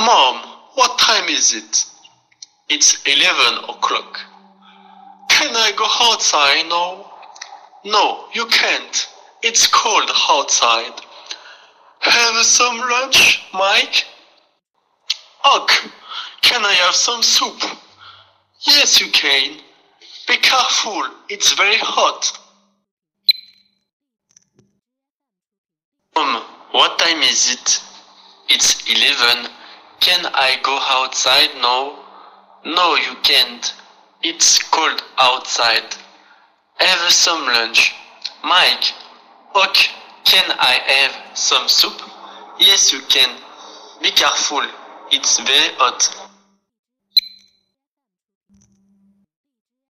Mom, what time is it? It's 11 o'clock. Can I go outside now? No, you can't. It's cold outside. Have some lunch, Mike? Ugh, can I have some soup? Yes, you can. Be careful, it's very hot. Mom, what time is it? It's 11. Can I go outside now? No, you can't. It's cold outside. Have some lunch. Mike, okay, can I have some soup? Yes, you can. Be careful, it's very hot.